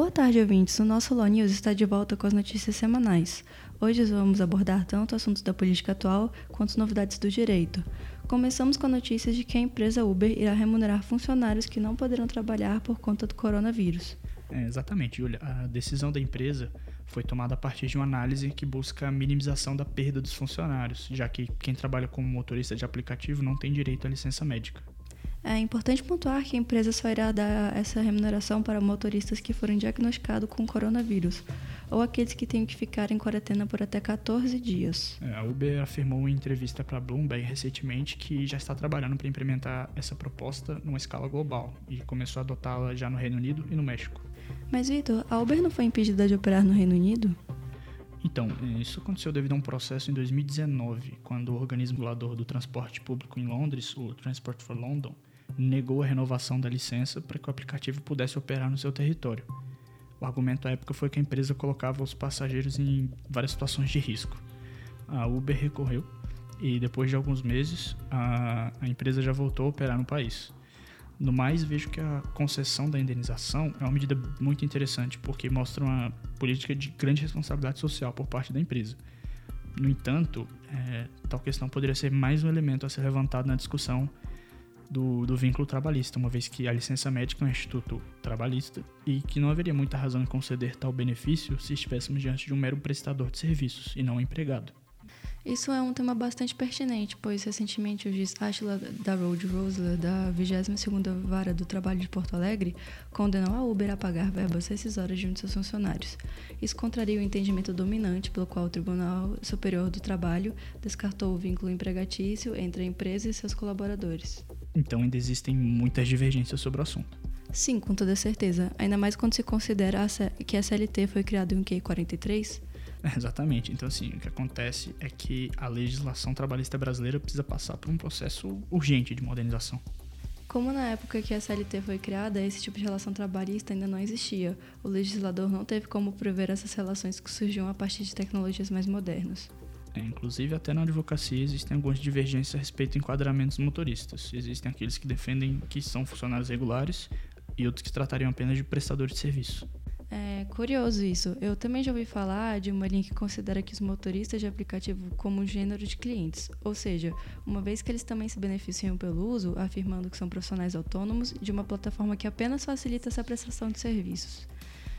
Boa tarde, ouvintes. O nosso Law News está de volta com as notícias semanais. Hoje vamos abordar tanto assuntos da política atual quanto novidades do direito. Começamos com a notícia de que a empresa Uber irá remunerar funcionários que não poderão trabalhar por conta do coronavírus. É, exatamente, Julia. A decisão da empresa foi tomada a partir de uma análise que busca a minimização da perda dos funcionários, já que quem trabalha como motorista de aplicativo não tem direito à licença médica. É importante pontuar que a empresa só irá dar essa remuneração para motoristas que forem diagnosticados com coronavírus ou aqueles que tenham que ficar em quarentena por até 14 dias. É, a Uber afirmou em entrevista para Bloomberg recentemente que já está trabalhando para implementar essa proposta numa escala global e começou a adotá-la já no Reino Unido e no México. Mas, Vitor, a Uber não foi impedida de operar no Reino Unido? Então, isso aconteceu devido a um processo em 2019, quando o organismo regulador do transporte público em Londres, o Transport for London, negou a renovação da licença para que o aplicativo pudesse operar no seu território. O argumento à época foi que a empresa colocava os passageiros em várias situações de risco. A Uber recorreu e depois de alguns meses a, a empresa já voltou a operar no país. No mais, vejo que a concessão da indenização é uma medida muito interessante porque mostra uma política de grande responsabilidade social por parte da empresa. No entanto, é, tal questão poderia ser mais um elemento a ser levantado na discussão do, do vínculo trabalhista, uma vez que a licença médica é um instituto trabalhista e que não haveria muita razão em conceder tal benefício se estivéssemos diante de um mero prestador de serviços e não um empregado. Isso é um tema bastante pertinente, pois recentemente o juiz Ashla da Road Rosler, da 22ª Vara do Trabalho de Porto Alegre, condenou a Uber a pagar verbas rescisórias de um de seus funcionários. Isso contraria o entendimento dominante pelo qual o Tribunal Superior do Trabalho descartou o vínculo empregatício entre a empresa e seus colaboradores. Então ainda existem muitas divergências sobre o assunto. Sim, com toda certeza. Ainda mais quando se considera que a CLT foi criada em que 43? Exatamente. Então, assim, o que acontece é que a legislação trabalhista brasileira precisa passar por um processo urgente de modernização. Como na época que a CLT foi criada, esse tipo de relação trabalhista ainda não existia. O legislador não teve como prever essas relações que surgiam a partir de tecnologias mais modernas. É, inclusive, até na advocacia existem algumas divergências a respeito do enquadramento dos motoristas. Existem aqueles que defendem que são funcionários regulares e outros que tratariam apenas de prestadores de serviço. É curioso isso. Eu também já ouvi falar de uma linha que considera que os motoristas de aplicativo como um gênero de clientes, ou seja, uma vez que eles também se beneficiam pelo uso, afirmando que são profissionais autônomos de uma plataforma que apenas facilita essa prestação de serviços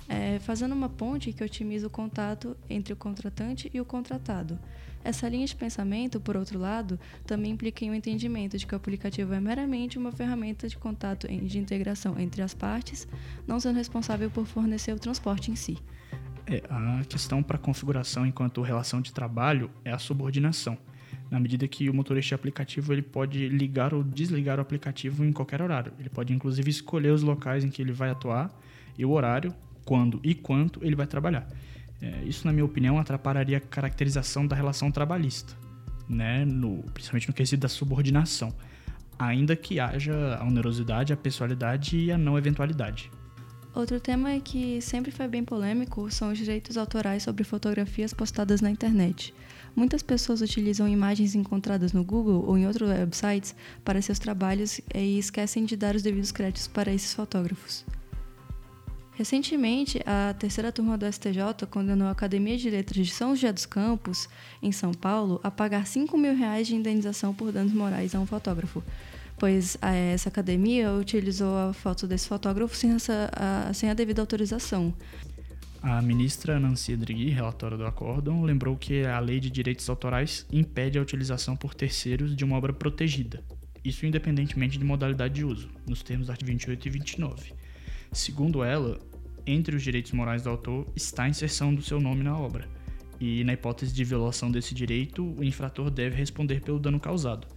é, fazendo uma ponte que otimiza o contato entre o contratante e o contratado. Essa linha de pensamento, por outro lado, também implica em um entendimento de que o aplicativo é meramente uma ferramenta de contato e de integração entre as partes, não sendo responsável por fornecer o transporte em si. É, a questão para configuração enquanto relação de trabalho é a subordinação. Na medida que o motorista de aplicativo ele pode ligar ou desligar o aplicativo em qualquer horário. Ele pode inclusive escolher os locais em que ele vai atuar e o horário quando e quanto ele vai trabalhar. É, isso, na minha opinião, atrapalharia a caracterização da relação trabalhista, né? no, principalmente no quesito da subordinação, ainda que haja a onerosidade, a pessoalidade e a não eventualidade. Outro tema que sempre foi bem polêmico são os direitos autorais sobre fotografias postadas na internet. Muitas pessoas utilizam imagens encontradas no Google ou em outros websites para seus trabalhos e esquecem de dar os devidos créditos para esses fotógrafos. Recentemente, a terceira turma do STJ condenou a Academia de Letras de São José dos Campos, em São Paulo, a pagar 5 mil reais de indenização por danos morais a um fotógrafo, pois essa academia utilizou a foto desse fotógrafo sem, essa, a, sem a devida autorização. A ministra Nancy Drighi, relatora do acórdão, lembrou que a lei de direitos autorais impede a utilização por terceiros de uma obra protegida, isso independentemente de modalidade de uso, nos termos do artigo 28 e 29. Segundo ela, entre os direitos morais do autor está a inserção do seu nome na obra. E na hipótese de violação desse direito, o infrator deve responder pelo dano causado.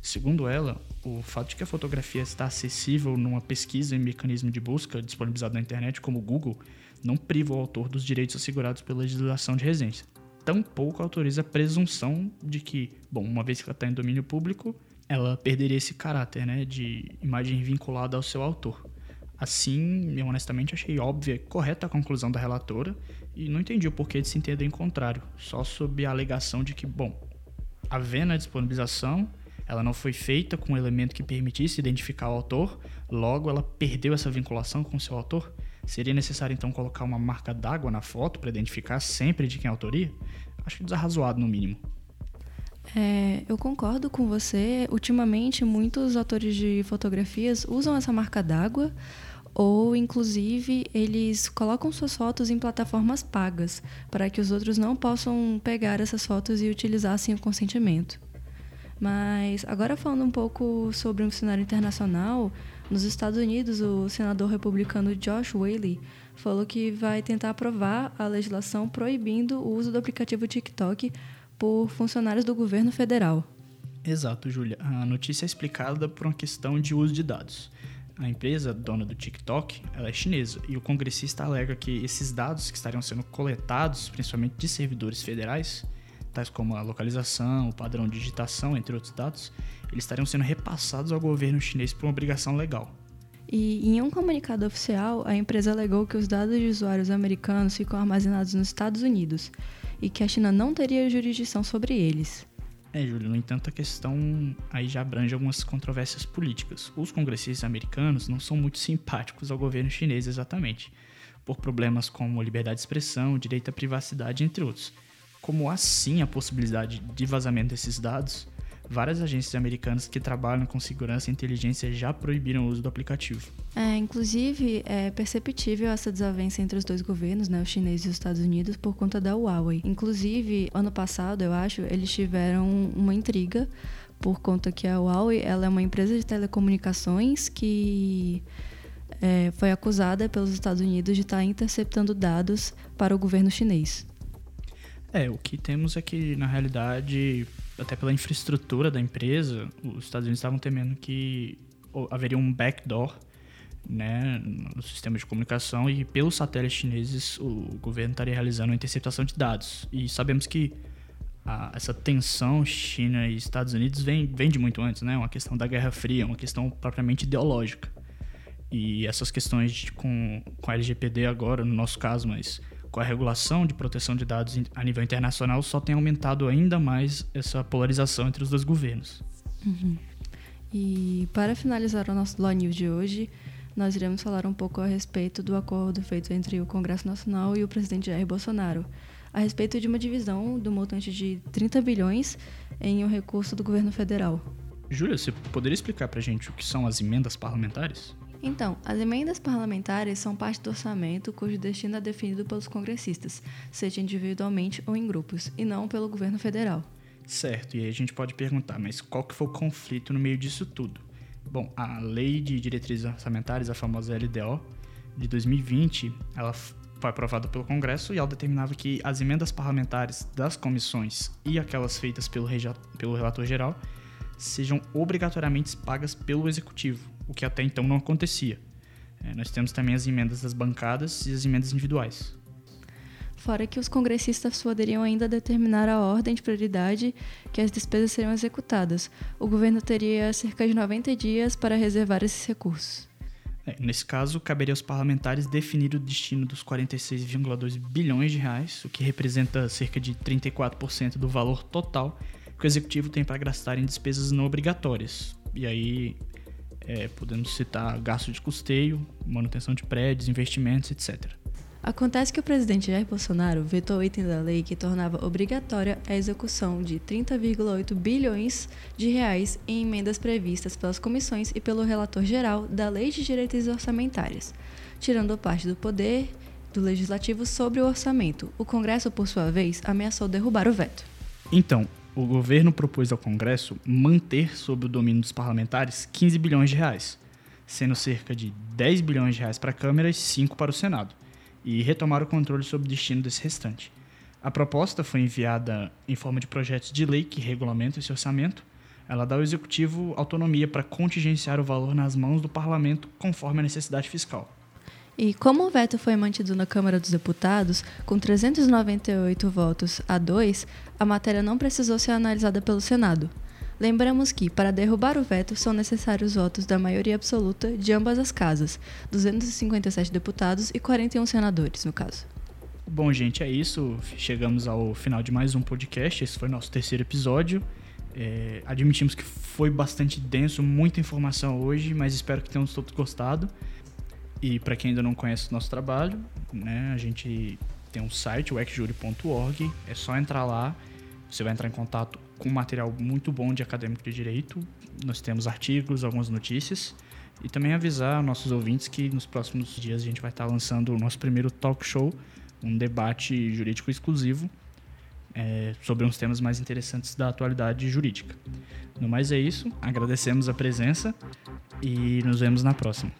Segundo ela, o fato de que a fotografia está acessível numa pesquisa em mecanismo de busca disponibilizado na internet como o Google não priva o autor dos direitos assegurados pela legislação de regência. Tampouco autoriza a presunção de que, bom, uma vez que ela está em domínio público, ela perderia esse caráter né, de imagem vinculada ao seu autor. Assim, eu honestamente achei óbvia e correta a conclusão da relatora e não entendi o porquê de se entender em contrário, só sob a alegação de que, bom, havendo a disponibilização, ela não foi feita com um elemento que permitisse identificar o autor, logo ela perdeu essa vinculação com seu autor. Seria necessário então colocar uma marca d'água na foto para identificar sempre de quem é a autoria? Acho desarrazoado no mínimo. É, eu concordo com você. Ultimamente, muitos autores de fotografias usam essa marca d'água ou, inclusive, eles colocam suas fotos em plataformas pagas para que os outros não possam pegar essas fotos e utilizar sem o consentimento. Mas agora falando um pouco sobre um cenário internacional, nos Estados Unidos, o senador republicano Josh Whaley falou que vai tentar aprovar a legislação proibindo o uso do aplicativo TikTok por funcionários do governo federal. Exato, Júlia. A notícia é explicada por uma questão de uso de dados. A empresa dona do TikTok ela é chinesa e o congressista alega que esses dados que estariam sendo coletados, principalmente de servidores federais, tais como a localização, o padrão de digitação, entre outros dados, eles estariam sendo repassados ao governo chinês por uma obrigação legal. E em um comunicado oficial, a empresa alegou que os dados de usuários americanos ficam armazenados nos Estados Unidos e que a China não teria jurisdição sobre eles. É, Júlio, no entanto, a questão aí já abrange algumas controvérsias políticas. Os congressistas americanos não são muito simpáticos ao governo chinês exatamente, por problemas como liberdade de expressão, direito à privacidade, entre outros. Como há sim a possibilidade de vazamento desses dados, várias agências americanas que trabalham com segurança e inteligência já proibiram o uso do aplicativo. É, inclusive, é perceptível essa desavença entre os dois governos, né, o chinês e os Estados Unidos, por conta da Huawei. Inclusive, ano passado, eu acho, eles tiveram uma intriga por conta que a Huawei ela é uma empresa de telecomunicações que é, foi acusada pelos Estados Unidos de estar interceptando dados para o governo chinês. É, o que temos é que, na realidade, até pela infraestrutura da empresa, os Estados Unidos estavam temendo que haveria um backdoor né, no sistema de comunicação e pelos satélites chineses o governo estaria realizando a interceptação de dados. E sabemos que a, essa tensão China e Estados Unidos vem, vem de muito antes, né? Uma questão da Guerra Fria, uma questão propriamente ideológica. E essas questões de, com, com a LGPD agora, no nosso caso, mas com a regulação de proteção de dados a nível internacional, só tem aumentado ainda mais essa polarização entre os dois governos. Uhum. E para finalizar o nosso Law News de hoje, nós iremos falar um pouco a respeito do acordo feito entre o Congresso Nacional e o presidente Jair Bolsonaro, a respeito de uma divisão do montante de 30 bilhões em um recurso do governo federal. Júlia, você poderia explicar para a gente o que são as emendas parlamentares? Então, as emendas parlamentares são parte do orçamento cujo destino é definido pelos congressistas, seja individualmente ou em grupos, e não pelo governo federal. Certo, e aí a gente pode perguntar, mas qual que foi o conflito no meio disso tudo? Bom, a Lei de Diretrizes Orçamentárias, a famosa LDO, de 2020, ela foi aprovada pelo Congresso e ela determinava que as emendas parlamentares das comissões e aquelas feitas pelo, pelo relator geral sejam obrigatoriamente pagas pelo Executivo, o que até então não acontecia. É, nós temos também as emendas das bancadas e as emendas individuais. Fora que os congressistas poderiam ainda determinar a ordem de prioridade que as despesas seriam executadas. O governo teria cerca de 90 dias para reservar esses recursos. É, nesse caso, caberia aos parlamentares definir o destino dos 46,2 bilhões de reais, o que representa cerca de 34% do valor total que o executivo tem para gastar em despesas não obrigatórias. E aí é, podemos citar gasto de custeio, manutenção de prédios, investimentos, etc. Acontece que o presidente Jair Bolsonaro vetou o item da lei que tornava obrigatória a execução de 30,8 bilhões de reais em emendas previstas pelas comissões e pelo relator geral da Lei de Diretrizes Orçamentárias, tirando parte do poder do legislativo sobre o orçamento. O Congresso, por sua vez, ameaçou derrubar o veto. Então, o governo propôs ao Congresso manter sob o domínio dos parlamentares 15 bilhões de reais, sendo cerca de 10 bilhões de reais para a Câmara e 5 para o Senado, e retomar o controle sobre o destino desse restante. A proposta foi enviada em forma de projetos de lei que regulamentam esse orçamento. Ela dá ao Executivo autonomia para contingenciar o valor nas mãos do Parlamento conforme a necessidade fiscal. E como o veto foi mantido na Câmara dos Deputados, com 398 votos a 2, a matéria não precisou ser analisada pelo Senado. Lembramos que, para derrubar o veto, são necessários votos da maioria absoluta de ambas as casas, 257 deputados e 41 senadores, no caso. Bom, gente, é isso. Chegamos ao final de mais um podcast. Esse foi nosso terceiro episódio. É, admitimos que foi bastante denso, muita informação hoje, mas espero que tenham todos gostado. E para quem ainda não conhece o nosso trabalho, né, a gente tem um site, o exjury.org, é só entrar lá, você vai entrar em contato com material muito bom de acadêmico de direito. Nós temos artigos, algumas notícias. E também avisar nossos ouvintes que nos próximos dias a gente vai estar lançando o nosso primeiro talk show, um debate jurídico exclusivo é, sobre uns temas mais interessantes da atualidade jurídica. No mais é isso, agradecemos a presença e nos vemos na próxima.